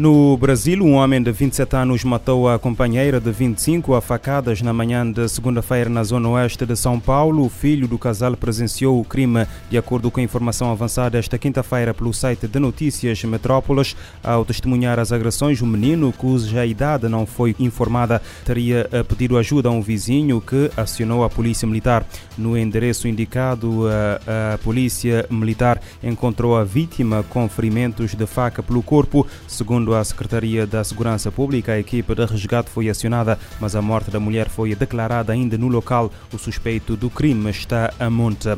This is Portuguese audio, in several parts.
No Brasil, um homem de 27 anos matou a companheira de 25 a facadas na manhã de segunda-feira na zona oeste de São Paulo. O filho do casal presenciou o crime, de acordo com a informação avançada esta quinta-feira pelo site de notícias Metrópolis. Ao testemunhar as agressões, o menino, cuja idade não foi informada, teria pedido ajuda a um vizinho que acionou a polícia militar. No endereço indicado, a, a polícia militar encontrou a vítima com ferimentos de faca pelo corpo, segundo Segundo a Secretaria da Segurança Pública, a equipe de resgate foi acionada, mas a morte da mulher foi declarada ainda no local. O suspeito do crime está a monte.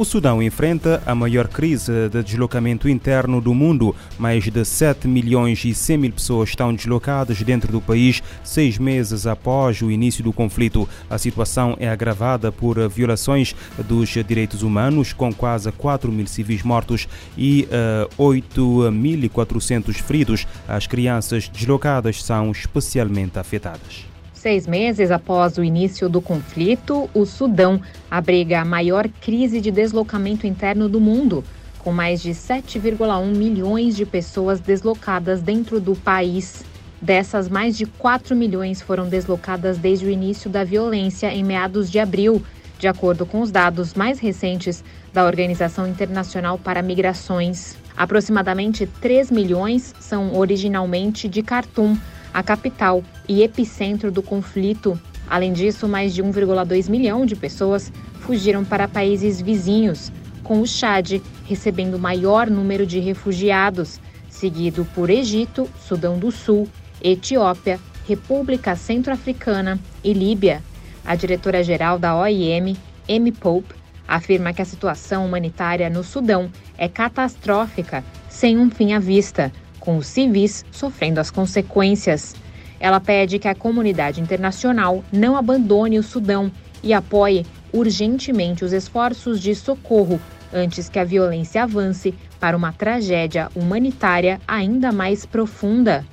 O Sudão enfrenta a maior crise de deslocamento interno do mundo. Mais de 7 milhões e 100 mil pessoas estão deslocadas dentro do país seis meses após o início do conflito. A situação é agravada por violações dos direitos humanos, com quase 4 mil civis mortos e uh, 8.400 feridos. As crianças deslocadas são especialmente afetadas. Seis meses após o início do conflito, o Sudão abriga a maior crise de deslocamento interno do mundo, com mais de 7,1 milhões de pessoas deslocadas dentro do país. Dessas, mais de 4 milhões foram deslocadas desde o início da violência em meados de abril, de acordo com os dados mais recentes da Organização Internacional para Migrações. Aproximadamente 3 milhões são originalmente de Khartoum a capital e epicentro do conflito. Além disso, mais de 1,2 milhão de pessoas fugiram para países vizinhos, com o Chad recebendo o maior número de refugiados, seguido por Egito, Sudão do Sul, Etiópia, República Centro-Africana e Líbia. A diretora-geral da OIM, Amy Pope, afirma que a situação humanitária no Sudão é catastrófica, sem um fim à vista, com os civis sofrendo as consequências. Ela pede que a comunidade internacional não abandone o Sudão e apoie urgentemente os esforços de socorro antes que a violência avance para uma tragédia humanitária ainda mais profunda.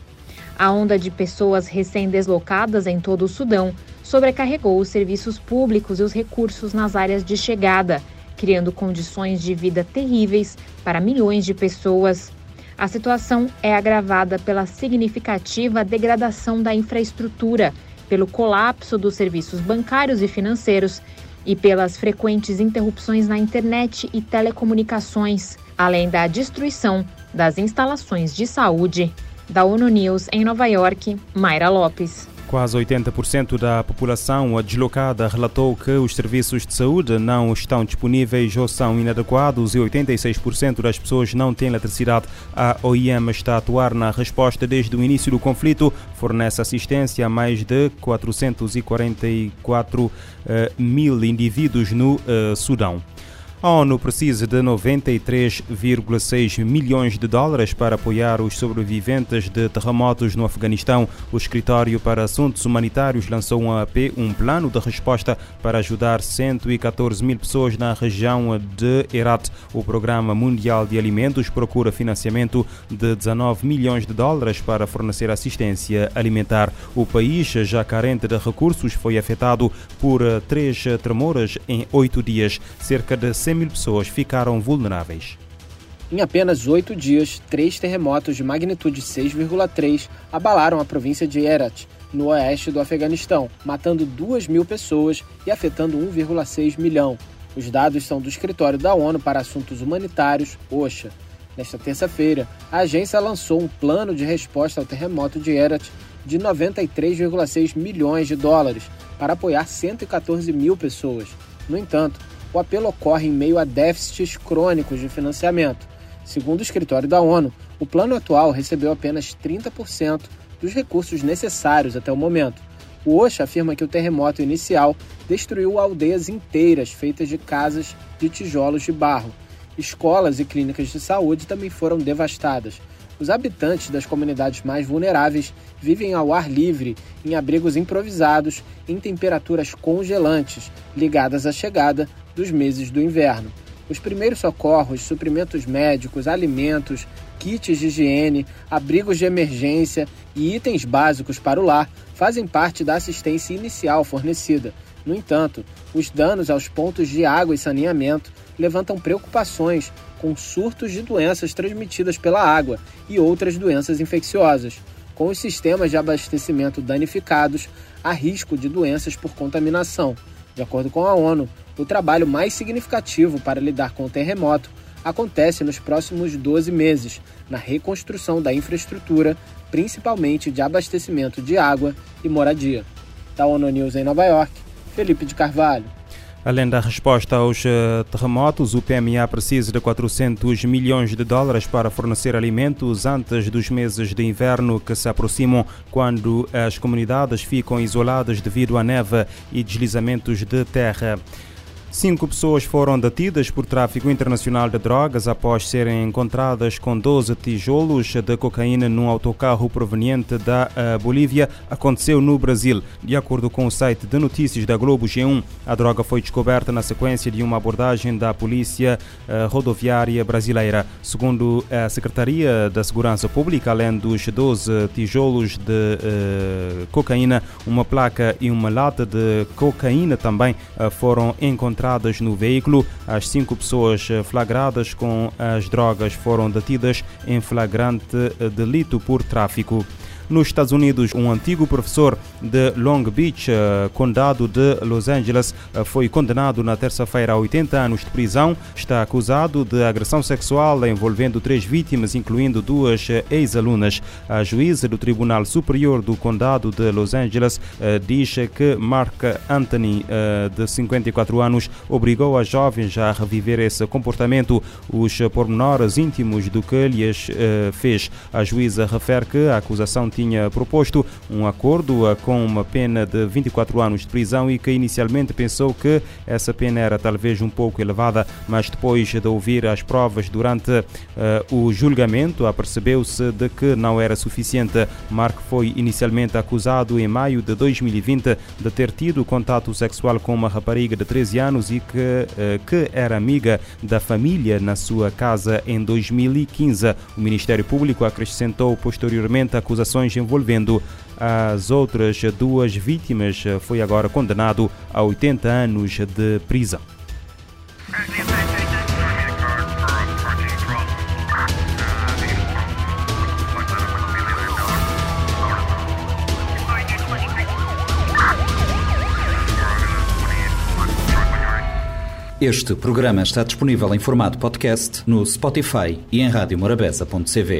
A onda de pessoas recém-deslocadas em todo o Sudão sobrecarregou os serviços públicos e os recursos nas áreas de chegada, criando condições de vida terríveis para milhões de pessoas. A situação é agravada pela significativa degradação da infraestrutura, pelo colapso dos serviços bancários e financeiros e pelas frequentes interrupções na internet e telecomunicações, além da destruição das instalações de saúde. Da ONU News em Nova York, Mayra Lopes. Quase 80% da população deslocada relatou que os serviços de saúde não estão disponíveis ou são inadequados e 86% das pessoas não têm eletricidade. A OIM está a atuar na resposta desde o início do conflito, fornece assistência a mais de 444 uh, mil indivíduos no uh, Sudão. A ONU precisa de 93,6 milhões de dólares para apoiar os sobreviventes de terremotos no Afeganistão. O Escritório para Assuntos Humanitários lançou um AP, um plano de resposta para ajudar 114 mil pessoas na região de Herat. O Programa Mundial de Alimentos procura financiamento de 19 milhões de dólares para fornecer assistência alimentar. O país, já carente de recursos, foi afetado por três tremores em oito dias. Cerca de 100 mil pessoas ficaram vulneráveis. Em apenas oito dias, três terremotos de magnitude 6,3 abalaram a província de Herat, no oeste do Afeganistão, matando 2 mil pessoas e afetando 1,6 milhão. Os dados são do Escritório da ONU para Assuntos Humanitários, OSHA. Nesta terça-feira, a agência lançou um plano de resposta ao terremoto de Herat de 93,6 milhões de dólares para apoiar 114 mil pessoas. No entanto, o apelo ocorre em meio a déficits crônicos de financiamento. Segundo o escritório da ONU, o plano atual recebeu apenas 30% dos recursos necessários até o momento. O OSHA afirma que o terremoto inicial destruiu aldeias inteiras feitas de casas de tijolos de barro. Escolas e clínicas de saúde também foram devastadas. Os habitantes das comunidades mais vulneráveis vivem ao ar livre, em abrigos improvisados, em temperaturas congelantes, ligadas à chegada dos meses do inverno. Os primeiros socorros, suprimentos médicos, alimentos, kits de higiene, abrigos de emergência e itens básicos para o lar fazem parte da assistência inicial fornecida. No entanto, os danos aos pontos de água e saneamento levantam preocupações com surtos de doenças transmitidas pela água e outras doenças infecciosas. Com os sistemas de abastecimento danificados, há risco de doenças por contaminação. De acordo com a ONU, o trabalho mais significativo para lidar com o terremoto acontece nos próximos 12 meses, na reconstrução da infraestrutura, principalmente de abastecimento de água e moradia. Da ONU News em Nova York, Felipe de Carvalho. Além da resposta aos eh, terremotos, o PMA precisa de 400 milhões de dólares para fornecer alimentos antes dos meses de inverno que se aproximam, quando as comunidades ficam isoladas devido à neve e deslizamentos de terra. Cinco pessoas foram detidas por tráfico internacional de drogas após serem encontradas com 12 tijolos de cocaína num autocarro proveniente da uh, Bolívia. Aconteceu no Brasil. De acordo com o site de notícias da Globo G1, a droga foi descoberta na sequência de uma abordagem da Polícia uh, Rodoviária Brasileira. Segundo a Secretaria da Segurança Pública, além dos 12 tijolos de uh, cocaína, uma placa e uma lata de cocaína também foram encontradas encontradas no veículo. As cinco pessoas eh, flagradas com as drogas foram detidas em flagrante eh, delito por tráfico. Nos Estados Unidos, um antigo professor de Long Beach, uh, condado de Los Angeles, uh, foi condenado na terça-feira a 80 anos de prisão. Está acusado de agressão sexual envolvendo três vítimas, incluindo duas uh, ex-alunas. A juíza do Tribunal Superior do Condado de Los Angeles diz que Mark Anthony, de 54 anos, obrigou as jovens a reviver esse comportamento. Os pormenores íntimos do que lhes fez. A juíza refere que a acusação tinha proposto um acordo eh, com uma pena de 24 anos de prisão e que inicialmente pensou que essa pena era talvez um pouco elevada, mas depois de ouvir as provas durante uh, o julgamento, apercebeu-se de que não era suficiente. Mark foi inicialmente acusado em maio de 2020 de ter tido contato sexual com uma rapariga de 13 anos e que, uh, que era amiga da família na sua casa em 2015. O Ministério Público acrescentou posteriormente acusações envolvendo as outras duas vítimas, foi agora condenado a 80 anos de prisão. Este programa está disponível em formato podcast no Spotify e em radiomorabeza.cv.